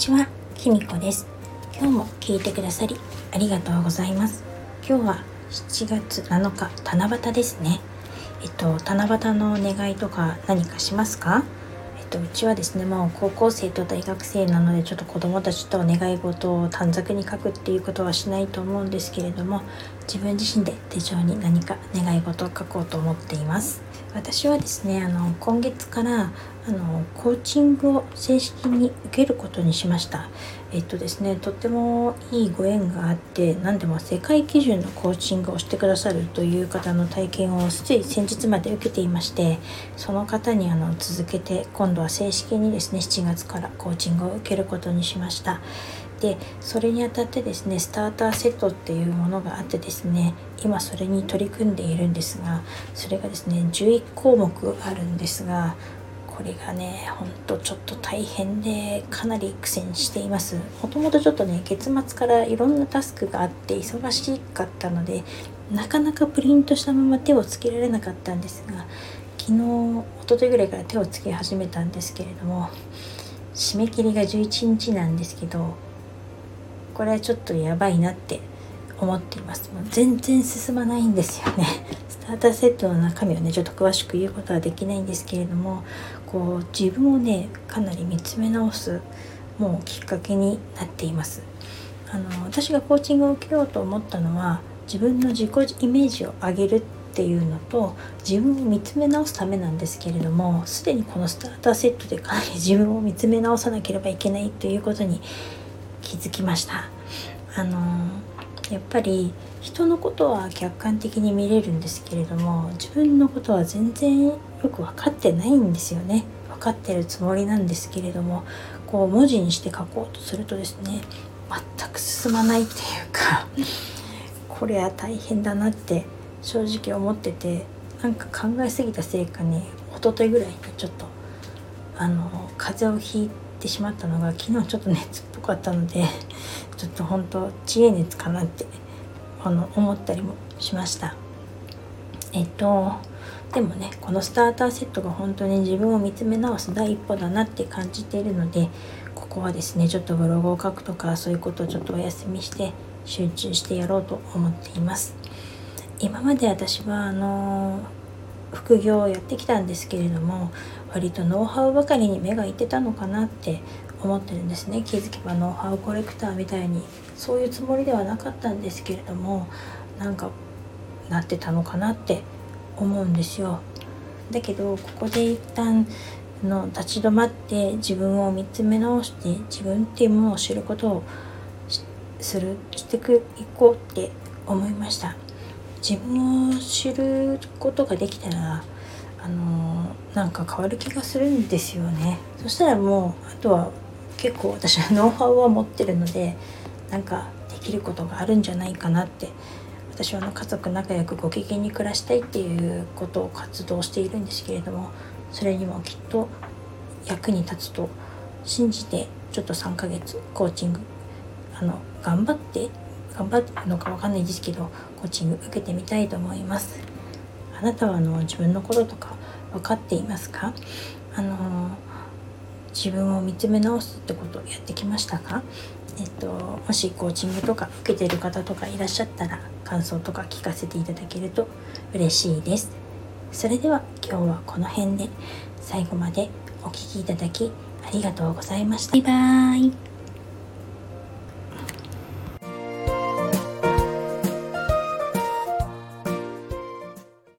ちは、きみこです。今日も聞いてくださりありがとうございます。今日は7月7日、七夕ですね。えっと、七夕の願いとか何かしますか？えっと、うちはですね、もう高校生と大学生なので、ちょっと子供たちと願い事を短冊に書くっていうことはしないと思うんですけれども、自分自身で手帳に何か願い事を書こうと思っています。私はですね、あの、今月から、あの、コーチングを正式に受けることにしました。えっとですね、とってもいいご縁があって、何でも世界基準のコーチングをしてくださるという方の体験をつい先日まで受けていまして、その方にあの続けて、今度は正式にですね、7月からコーチングを受けることにしました。でそれにあたってですねスターターセットっていうものがあってですね今それに取り組んでいるんですがそれがですね11項目あるんですがこれがねほんとちょっと大変でかなり苦戦しています。もともとちょっとね月末からいろんなタスクがあって忙しかったのでなかなかプリントしたまま手をつけられなかったんですが昨日一昨日ぐらいから手をつけ始めたんですけれども締め切りが11日なんですけどこれはちょっとやばいなって思っています。もう全然進まないんですよね。スターターセットの中身をねちょっと詳しく言うことはできないんですけれどもこう自分をねかなり見つめ直すもうきっかけになっています。あの私がコーチングを受けようと思ったのは自分の自己イメージを上げるっていうのと自分を見つめ直すためなんですけれどもすでにこのスターターセットでかなり自分を見つめ直さなければいけないということに気づきました。あのやっぱり人のことは客観的に見れるんですけれども自分のことは全然よく分かってないんですよね。分かってるつもりなんですけれどもこう文字にして書こうとするとですね全く進まないっていうか これは大変だなって正直思っててなんか考えすぎたせいかね一昨日ぐらいにちょっとあの風邪をひいててしまったのが昨日ちょっと熱っぽかったのでちょっと本当知恵熱かなってあの思ったりもしました。えっとでもねこのスターターセットが本当に自分を見つめ直す第一歩だなって感じているのでここはですねちょっとブログを書くとかそういうことをちょっとお休みして集中してやろうと思っています。今まで私はあの副業をやってきたんですけれども割とノウハウばかりに目がいってたのかなって思ってるんですね。気づけばノウハウコレクターみたいにそういうつもりではなかったんですけれどもなんかなってたのかなって思うんですよ。だけどここで一旦の立ち止まって自分を見つめ直して自分っていうものを知ることをするしてくいこうって思いました。自分を知ることができたらあのなんか変わる気がするんですよね。そしたらもうあとは結構私はノウハウは持ってるのでなんかできることがあるんじゃないかなって。私はあの家族仲良くご機嫌に暮らしたいっていうことを活動しているんですけれどもそれにもきっと役に立つと信じてちょっと3ヶ月コーチングあの頑張って頑張ってるのかわかんないですけどコーチング受けてみたいと思います。あなたはあの自分のこととか分かっていますか？あの自分を見つめ直すってことをやってきましたか？えっと、もしコーチングとか受けてる方とかいらっしゃったら感想とか聞かせていただけると嬉しいです。それでは今日はこの辺で最後までお聴きいただきありがとうございました。バイバーイ。